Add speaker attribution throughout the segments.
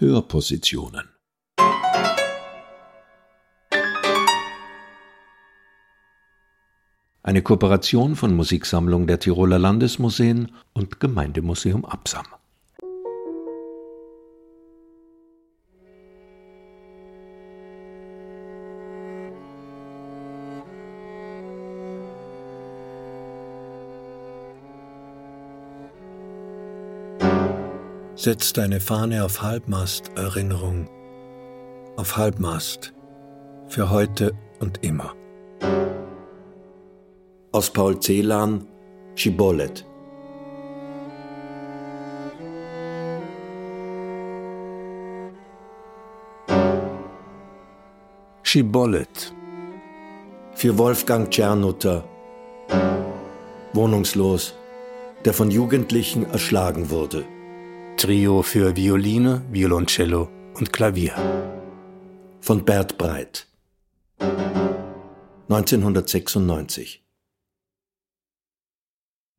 Speaker 1: Hörpositionen. Eine Kooperation von Musiksammlung der Tiroler Landesmuseen und Gemeindemuseum Absam.
Speaker 2: Setz deine Fahne auf Halbmast, Erinnerung. Auf Halbmast. Für heute und immer.
Speaker 3: Aus Paul Celan, Schibollet.
Speaker 2: Schibollet.
Speaker 3: Für Wolfgang Czernutter. Wohnungslos, der von Jugendlichen erschlagen wurde.
Speaker 2: Trio für Violine, Violoncello und Klavier.
Speaker 3: Von Bert Breit. 1996.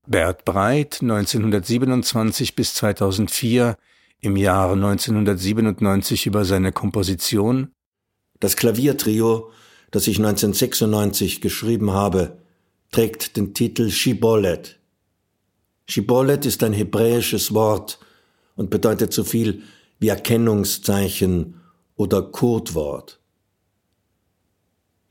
Speaker 2: Bert Breit, 1927 bis 2004, im Jahre 1997 über seine Komposition.
Speaker 3: Das Klaviertrio, das ich 1996 geschrieben habe, trägt den Titel Shibolet. Shibolet ist ein hebräisches Wort, und bedeutet so viel wie Erkennungszeichen oder Codewort.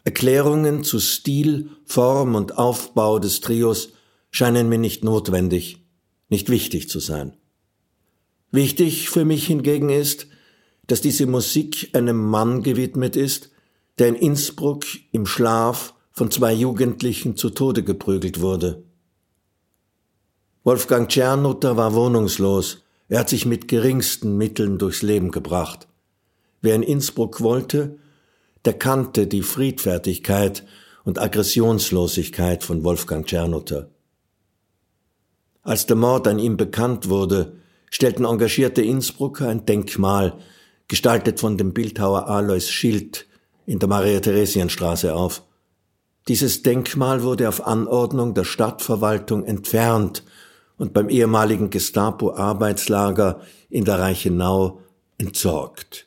Speaker 3: Erklärungen zu Stil, Form und Aufbau des Trios scheinen mir nicht notwendig, nicht wichtig zu sein. Wichtig für mich hingegen ist, dass diese Musik einem Mann gewidmet ist, der in Innsbruck im Schlaf von zwei Jugendlichen zu Tode geprügelt wurde. Wolfgang Czernutter war wohnungslos er hat sich mit geringsten Mitteln durchs Leben gebracht. Wer in Innsbruck wollte, der kannte die Friedfertigkeit und Aggressionslosigkeit von Wolfgang Czernutter. Als der Mord an ihm bekannt wurde, stellten engagierte Innsbrucker ein Denkmal, gestaltet von dem Bildhauer Alois Schild, in der Maria-Theresien-Straße auf. Dieses Denkmal wurde auf Anordnung der Stadtverwaltung entfernt und beim ehemaligen Gestapo-Arbeitslager in der Reichenau entsorgt.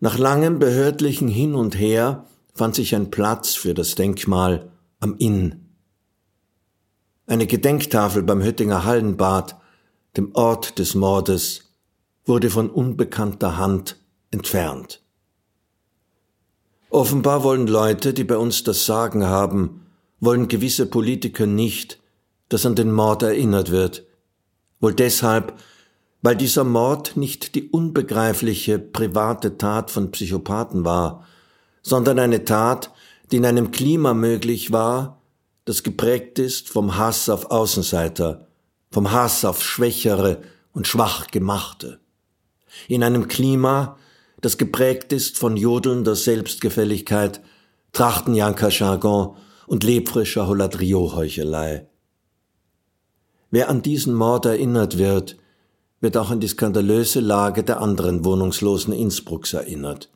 Speaker 3: Nach langem behördlichen Hin und Her fand sich ein Platz für das Denkmal am Inn. Eine Gedenktafel beim Höttinger Hallenbad, dem Ort des Mordes, wurde von unbekannter Hand entfernt. Offenbar wollen Leute, die bei uns das Sagen haben, wollen gewisse Politiker nicht, dass an den Mord erinnert wird. Wohl deshalb, weil dieser Mord nicht die unbegreifliche private Tat von Psychopathen war, sondern eine Tat, die in einem Klima möglich war, das geprägt ist vom Hass auf Außenseiter, vom Hass auf Schwächere und Schwachgemachte. In einem Klima, das geprägt ist von jodelnder Selbstgefälligkeit, Trachtenjanker-Jargon und lebfrischer Holadrio-Heuchelei. Wer an diesen Mord erinnert wird, wird auch an die skandalöse Lage der anderen Wohnungslosen Innsbrucks erinnert.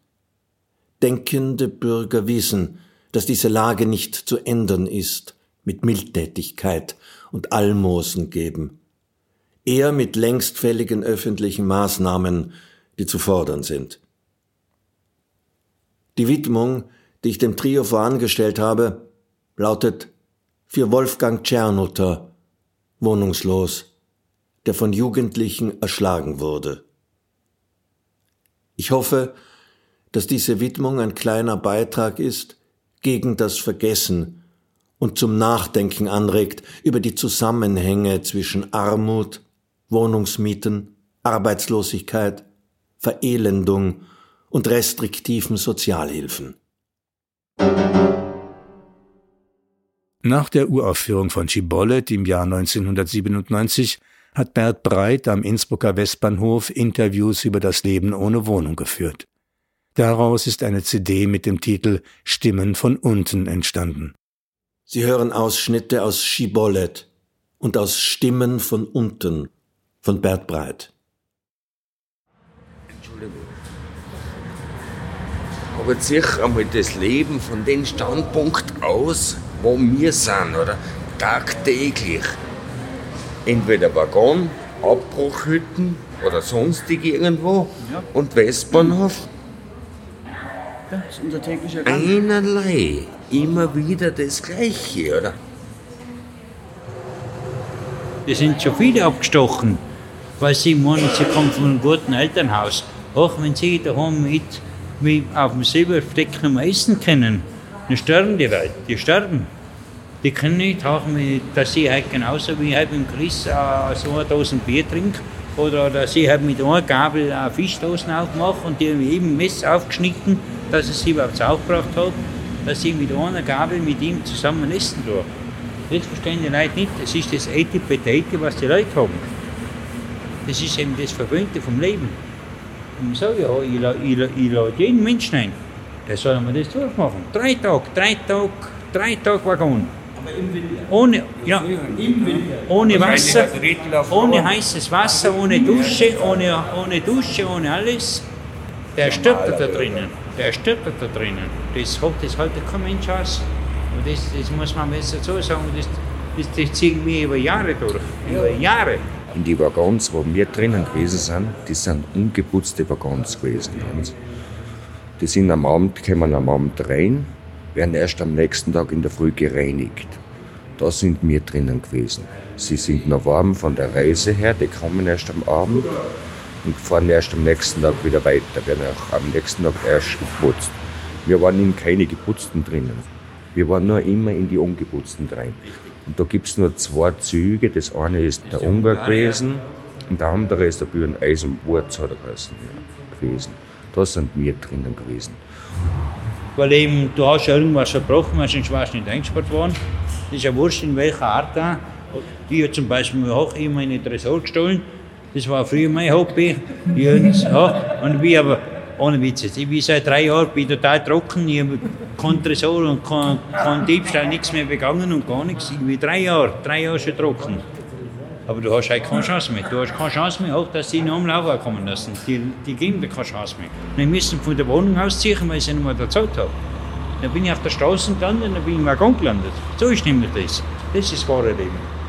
Speaker 3: Denkende Bürger wissen, dass diese Lage nicht zu ändern ist mit Mildtätigkeit und Almosen geben, eher mit längstfälligen öffentlichen Maßnahmen, die zu fordern sind. Die Widmung, die ich dem Trio vorangestellt habe, lautet für Wolfgang Czernutter, wohnungslos, der von Jugendlichen erschlagen wurde. Ich hoffe, dass diese Widmung ein kleiner Beitrag ist gegen das Vergessen und zum Nachdenken anregt über die Zusammenhänge zwischen Armut, Wohnungsmieten, Arbeitslosigkeit, Verelendung und restriktiven Sozialhilfen.
Speaker 2: Nach der Uraufführung von Schibollet im Jahr 1997 hat Bert Breit am Innsbrucker Westbahnhof Interviews über das Leben ohne Wohnung geführt. Daraus ist eine CD mit dem Titel Stimmen von unten entstanden.
Speaker 3: Sie hören Ausschnitte aus Schibollet und aus Stimmen von unten von Bert Breit.
Speaker 4: Entschuldigung. Aber sich einmal das Leben von dem Standpunkt aus, wo wir sind, oder? Tagtäglich. Entweder Waggon Abbruchhütten oder sonstig irgendwo ja. und Westbahnhof.
Speaker 5: Das ist unser täglicher Gang.
Speaker 4: Einerlei. Immer wieder das Gleiche, oder?
Speaker 6: Es sind schon viele abgestochen, weil sie meinen, sie kommen von einem guten Elternhaus. Auch wenn sie daheim mit, mit auf dem Silberfleck noch essen können, dann sterben die Leute, die sterben. Die können nicht haben, dass sie halt genauso wie halt mit Chris äh, so eine Dose Bier trinken oder dass ich halt mit einer Gabel eine Fischdosen aufmache und die eben Messer aufgeschnitten, dass ich sie überhaupt aufgebracht habe, dass ich mit einer Gabel mit ihm zusammen essen tue. Das verstehen die Leute nicht. Das ist das Etipetete, was die Leute haben. Das ist eben das Verwöhnte vom Leben. Und ich sage ja, ich, ich, ich lade jeden Menschen ein, der soll mir das durchmachen. Drei Tage, drei Tage, drei Tage Waggon. Ohne, ja, ohne Wasser, ohne heißes Wasser, ohne Dusche, ohne, ohne Dusche, ohne alles. Der stirbt da drinnen. Der stirbt da drinnen. Das, das hält kein Mensch aus. Und das, das muss man besser so sagen. Das, das, das ziehen wir über Jahre durch. Über Jahre.
Speaker 4: In die Waggons, wo wir drinnen gewesen sind, die sind ungeputzte Waggons gewesen. Die sind am Abend, kommen am Abend rein, werden erst am nächsten Tag in der Früh gereinigt. Da sind wir drinnen gewesen. Sie sind noch warm von der Reise her, die kommen erst am Abend und fahren erst am nächsten Tag wieder weiter, werden auch am nächsten Tag erst geputzt. Wir waren in keine geputzten drinnen. Wir waren nur immer in die ungeputzten rein. Und da gibt es nur zwei Züge. Das eine ist der Ungar gewesen und der andere ist der Büren Eisenwurz gewesen. Da sind wir drinnen gewesen.
Speaker 6: Weil eben, du hast ja irgendwas verbrochen, weil sonst warst du nicht eingesperrt worden. Das ist ja wurscht, in welcher Art da. Ich habe zum Beispiel auch immer eine Tresor gestohlen. Das war früher mein Hobby. Ja, und ich aber, ohne Witz ich bin seit drei Jahren bin total trocken. Ich habe kein Tresor und kein, kein Diebstahl, nichts mehr begangen und gar nichts. Ich bin drei Jahre, drei Jahre schon trocken. Aber du hast halt keine Chance mehr. Du hast keine Chance mehr, auch dass sie noch am Laufen kommen lassen. Die, die geben dir keine Chance mehr. Wir müssen von der Wohnung ausziehen, weil ich sie nicht mehr bezahlt habe. Dann bin ich auf der Straße gelandet und dann bin ich im Waggon gelandet. So ist nämlich das. Das ist das wahre Leben.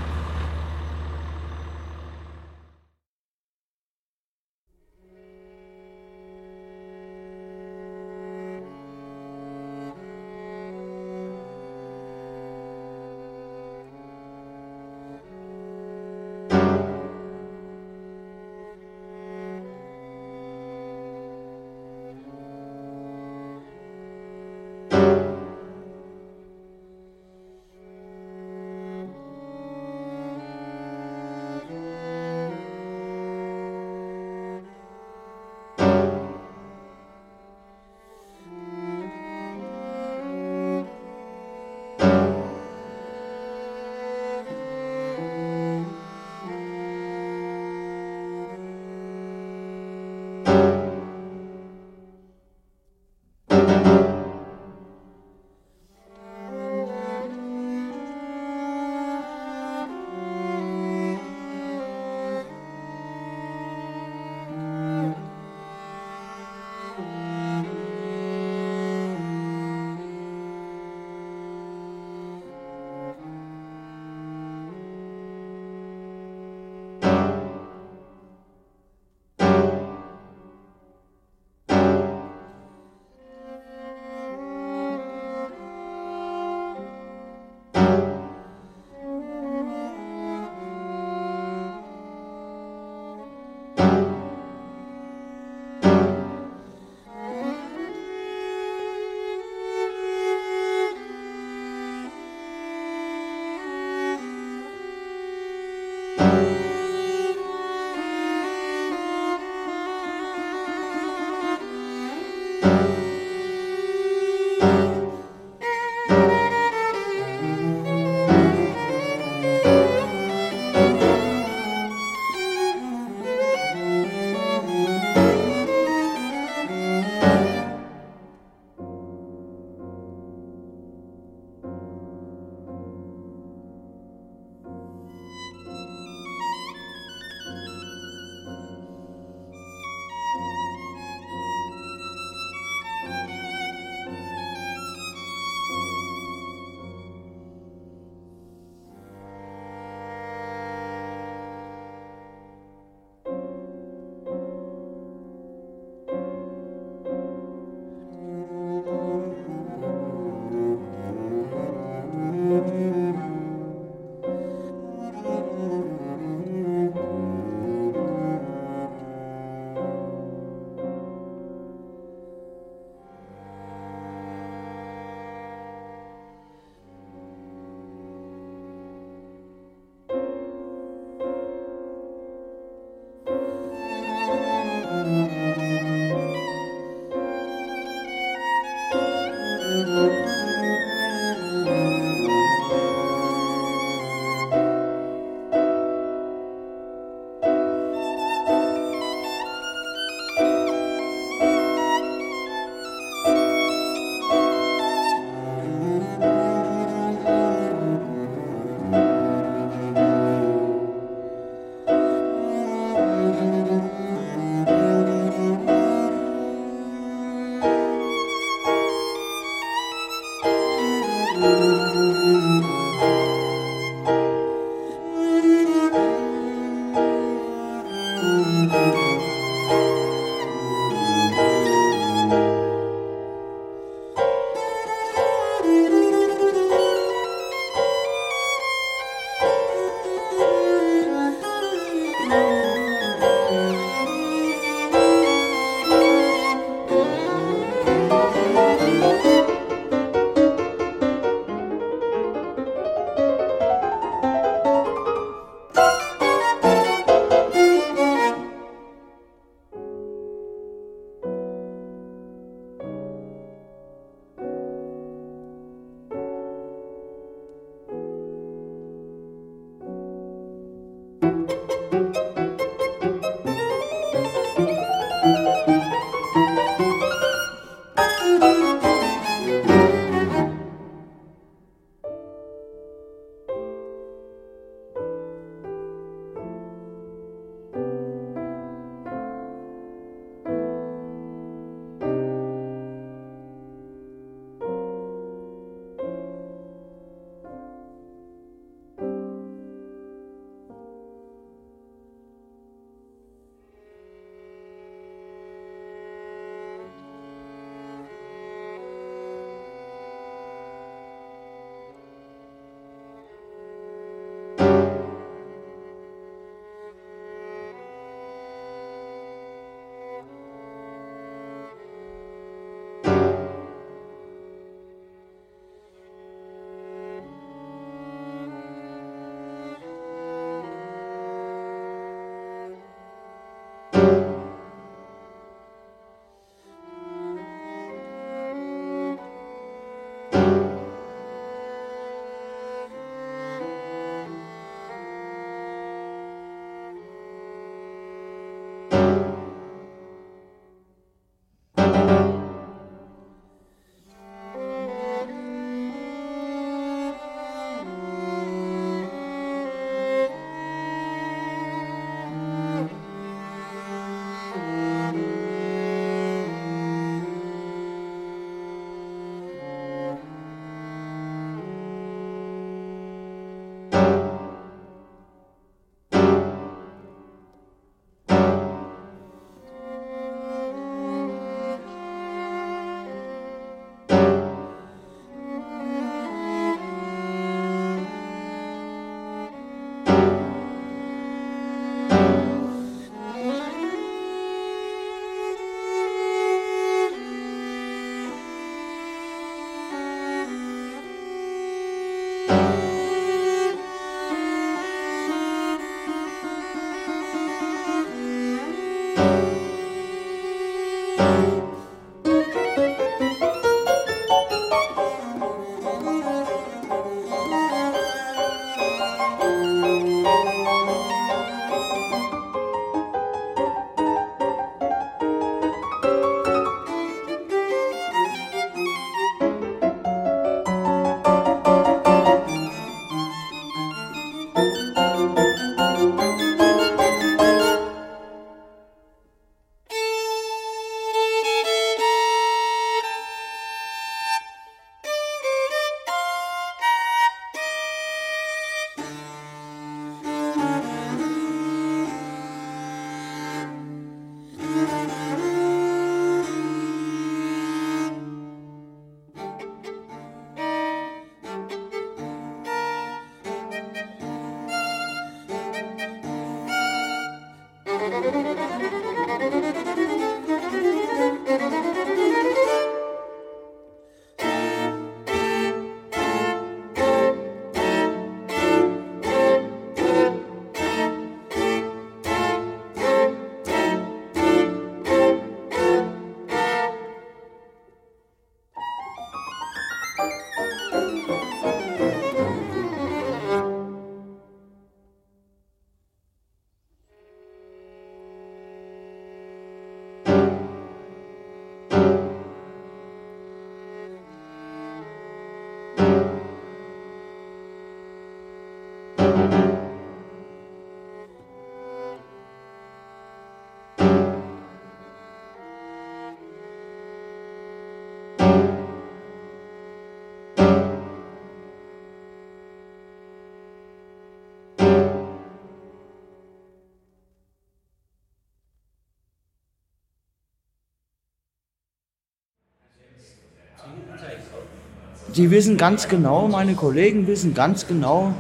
Speaker 5: Die wissen ganz genau, meine Kollegen wissen ganz genau,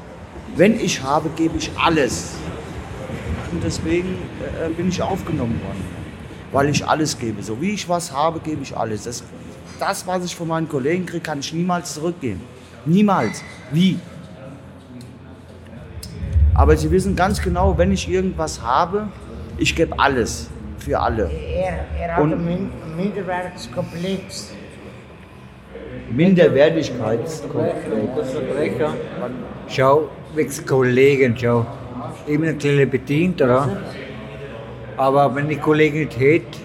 Speaker 5: wenn ich habe, gebe ich alles. Und deswegen äh, bin ich aufgenommen worden, weil ich alles gebe. So wie ich was habe, gebe ich alles. Das, das was ich von meinen Kollegen kriege, kann ich niemals zurückgeben. Niemals. Wie? Aber sie wissen ganz genau, wenn ich irgendwas habe, ich gebe alles für alle.
Speaker 7: Er, er hat einen Minderwertigkeitskomplex.
Speaker 5: Minderwertigkeitskomplex.
Speaker 8: Schau, wegen Kollegen, schau. Ich bin ein kleiner bedient, oder? Aber wenn ich Kollegen nicht hätte,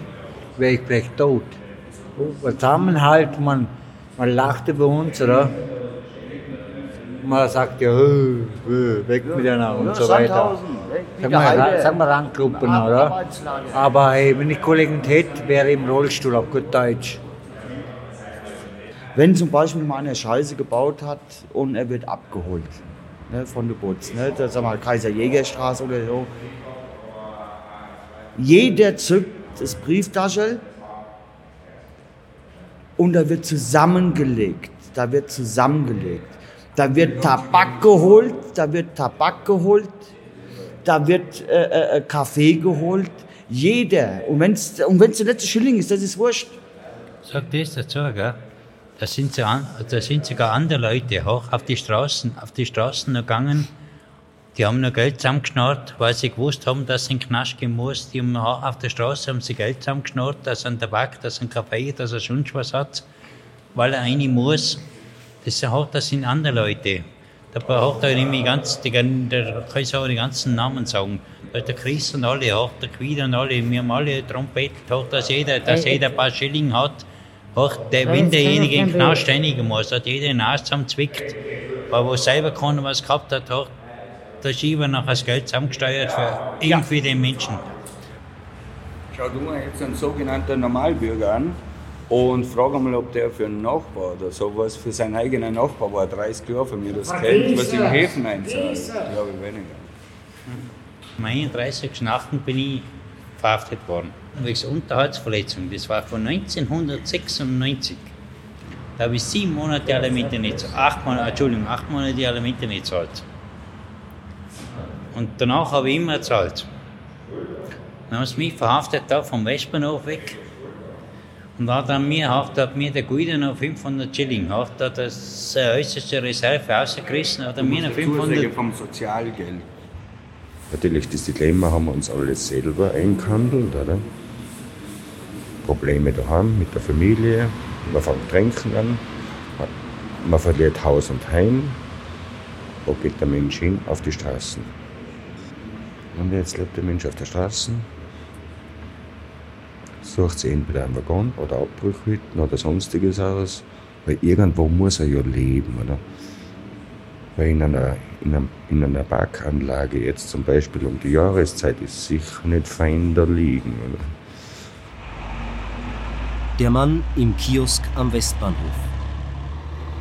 Speaker 8: wäre ich vielleicht tot. Zusammenhalt, man, man lacht über uns, oder? Man sagt ja, "Äh, äh, weg miteinander und so weiter. Sag mal, sag mal Randgruppen, oder? Aber hey, wenn ich Kollegen nicht hätte, wäre ich im Rollstuhl auf gut Deutsch.
Speaker 5: Wenn zum Beispiel mal einer Scheiße gebaut hat und er wird abgeholt ne, von der Butz, ne, das sag mal Kaiser-Jäger-Straße oder so. Jeder zückt das Brieftaschel und da wird zusammengelegt. Da wird zusammengelegt. Da wird Tabak geholt, da wird Tabak geholt, da wird äh, äh, Kaffee geholt. Jeder. Und wenn es und wenn's der letzte Schilling ist, das ist wurscht.
Speaker 6: Sag das dazu, gell? Da sind, an, da sind sogar andere Leute hoch auf die Straßen, auf die Straßen gegangen. Die haben noch Geld zusammengeschnarrt, weil sie gewusst haben, dass sie in den Knast gehen muss. Die haben auf der Straße haben sie Geld zusammengeschnarrt, dass einen Tabak, dass einen Kaffee, dass er sonst was hat, weil er eine muss. Das sind, auch, das sind andere Leute. Da braucht er nämlich ganz, die, da kann ich auch die ganzen Namen sagen. Da ist der Chris und alle, auch der Quider und alle, wir haben alle auch, dass jeder, dass jeder ein paar Schilling hat. Auch der, wenn derjenige in den Knast steinigen muss, hat jeder den Arsch zusammenzwickt. Aber wo selber keiner was gehabt hat, hat der Schieber noch das Geld zusammengesteuert für irgendwie den Menschen.
Speaker 9: Schau du mal jetzt einen sogenannten Normalbürger an und frag einmal, ob der für einen Nachbar oder sowas, für seinen eigenen Nachbar war 30 Jahre von mir das Geld, was im Häfen einzahlt. Glaube ich weniger.
Speaker 6: Am 31.08. bin ich verhaftet worden. Wegen Unterhaltsverletzung. Das war von 1996. Da habe ich sieben Monate Alimente nicht gezahlt. Acht Monate, Entschuldigung, acht Monate Alimente nicht gezahlt. Und danach habe ich immer gezahlt. Dann haben sie mich verhaftet da vom Westbahnhof weg. Und da hat er mir, hat, hat mir der Guido noch 500 Schilling, hat er das äh, äußerste Reserve rausgerissen, hat er mir noch 500
Speaker 9: Zusage vom Sozialgeld.
Speaker 4: Natürlich, das Dilemma haben wir uns alle selber eingehandelt, oder? Probleme daheim mit der Familie, man fängt Trinken an, man verliert Haus und Heim. Wo geht der Mensch hin? Auf die Straßen. Und jetzt lebt der Mensch auf der Straße, sucht sich entweder einen Waggon oder Abbruchhütten oder sonstiges aus, weil irgendwo muss er ja leben, oder? Weil in einer, in, einem, in einer Parkanlage jetzt zum Beispiel um die Jahreszeit ist sicher nicht fein da liegen. Oder?
Speaker 10: Der Mann im Kiosk am Westbahnhof.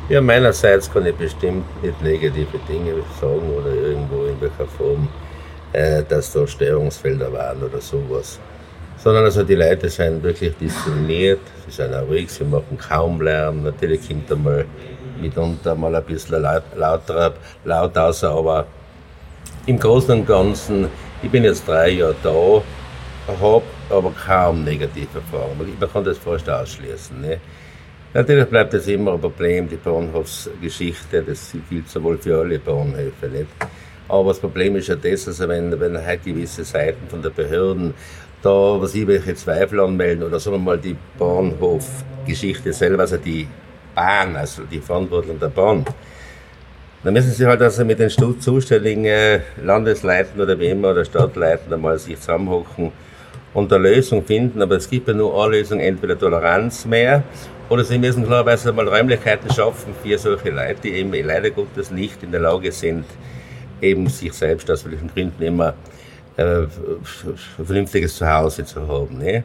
Speaker 11: Ja, meinerseits kann ich bestimmt nicht negative Dinge sagen oder irgendwo in welcher Form, äh, dass da Störungsfelder waren oder sowas. Sondern also die Leute sind wirklich diszipliniert, sie sind auch ruhig, sie machen kaum Lärm. Natürlich kommt einmal mitunter mal ein bisschen laut, lauter, aber im Großen und Ganzen, ich bin jetzt drei Jahre da habe aber kaum negative Erfahrungen. Man kann das fast ausschließen. Ne? Natürlich bleibt es immer ein Problem, die Bahnhofsgeschichte, das gilt sowohl für alle Bahnhöfe. Nicht? Aber das Problem ist ja das, also wenn, wenn halt gewisse Seiten von der Behörden da, was ich, welche Zweifel anmelden oder sagen wir mal die Bahnhofgeschichte selber, also die Bahn, also die Verantwortung der Bahn, dann müssen sie halt also mit den zuständigen Landesleuten oder wie immer oder Stadtleuten einmal sich zusammenhocken und eine Lösung finden. Aber es gibt ja nur eine Lösung, entweder Toleranz mehr oder sie müssen klarerweise mal Räumlichkeiten schaffen für solche Leute, die eben leider Gottes nicht in der Lage sind, eben sich selbst aus welchen Gründen immer äh, ein vernünftiges Zuhause zu haben. Ne?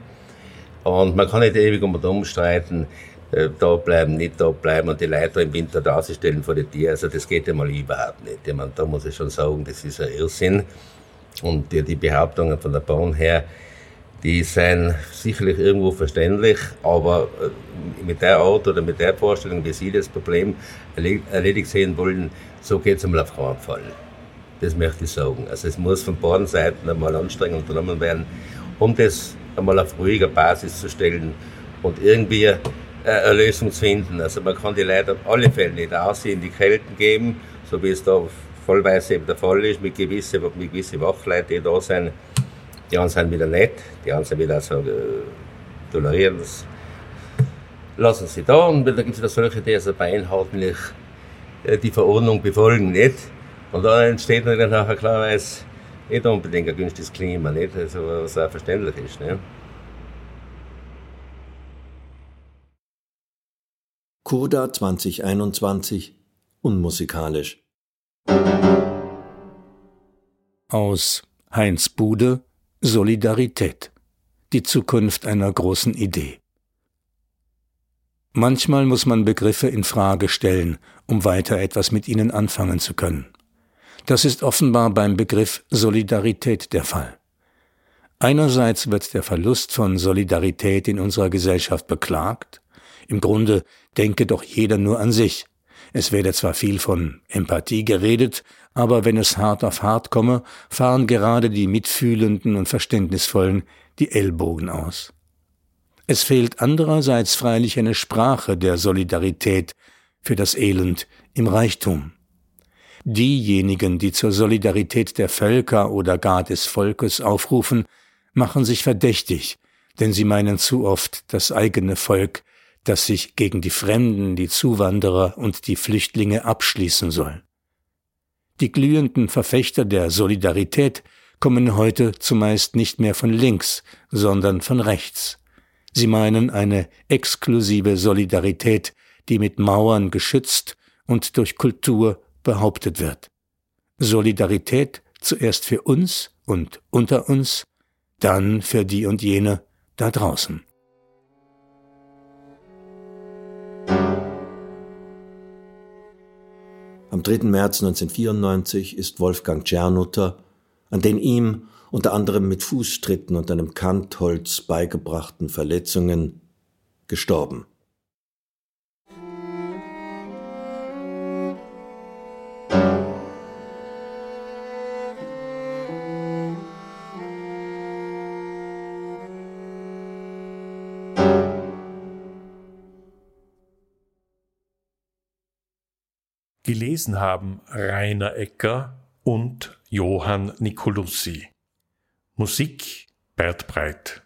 Speaker 11: Und man kann nicht ewig um und um streiten, äh, da bleiben, nicht da bleiben und die Leute im Winter da stellen vor die Tür. Also das geht ja mal überhaupt nicht. Ich meine, da muss ich schon sagen, das ist ein Irrsinn. Und die, die Behauptungen von der Bahn her, die sind sicherlich irgendwo verständlich, aber äh, mit der Art oder mit der Vorstellung, wie Sie das Problem erledigt sehen wollen, so geht es einmal auf keinen Fall. Das möchte ich sagen. Also es muss von beiden Seiten einmal Anstrengungen unternommen werden, um das einmal auf ruhiger Basis zu stellen und irgendwie äh, eine Lösung zu finden. Also man kann die Leute auf alle Fälle nicht aussehen, die Kälten geben, so wie es da vollweise eben der Fall ist, mit gewissen, mit gewissen Wachleuten, die da sind. Die anderen sind wieder nett, die anderen sind wieder so äh, tolerieren das. Lassen sie da und dann gibt es wieder solche, die also beinhaltlich äh, die Verordnung befolgen nicht. Und da entsteht dann nachher klarerweise nicht unbedingt ein günstiges Klima, nicht? Also, was auch verständlich ist. Ne?
Speaker 3: Koda 2021 unmusikalisch.
Speaker 2: Aus Heinz Bude Solidarität. Die Zukunft einer großen Idee. Manchmal muss man Begriffe in Frage stellen, um weiter etwas mit ihnen anfangen zu können. Das ist offenbar beim Begriff Solidarität der Fall. Einerseits wird der Verlust von Solidarität in unserer Gesellschaft beklagt. Im Grunde denke doch jeder nur an sich. Es werde zwar viel von Empathie geredet, aber wenn es hart auf hart komme, fahren gerade die Mitfühlenden und Verständnisvollen die Ellbogen aus. Es fehlt andererseits freilich eine Sprache der Solidarität für das Elend im Reichtum. Diejenigen, die zur Solidarität der Völker oder gar des Volkes aufrufen, machen sich verdächtig, denn sie meinen zu oft das eigene Volk, das sich gegen die Fremden, die Zuwanderer und die Flüchtlinge abschließen soll. Die glühenden Verfechter der Solidarität kommen heute zumeist nicht mehr von links, sondern von rechts. Sie meinen eine exklusive Solidarität, die mit Mauern geschützt und durch Kultur behauptet wird. Solidarität zuerst für uns und unter uns, dann für die und jene da draußen.
Speaker 3: Am 3. März 1994 ist Wolfgang Czernutter an den ihm unter anderem mit Fußtritten und einem Kantholz beigebrachten Verletzungen gestorben.
Speaker 12: Gelesen haben Rainer Ecker und Johann Nicolussi. Musik Bert Breit.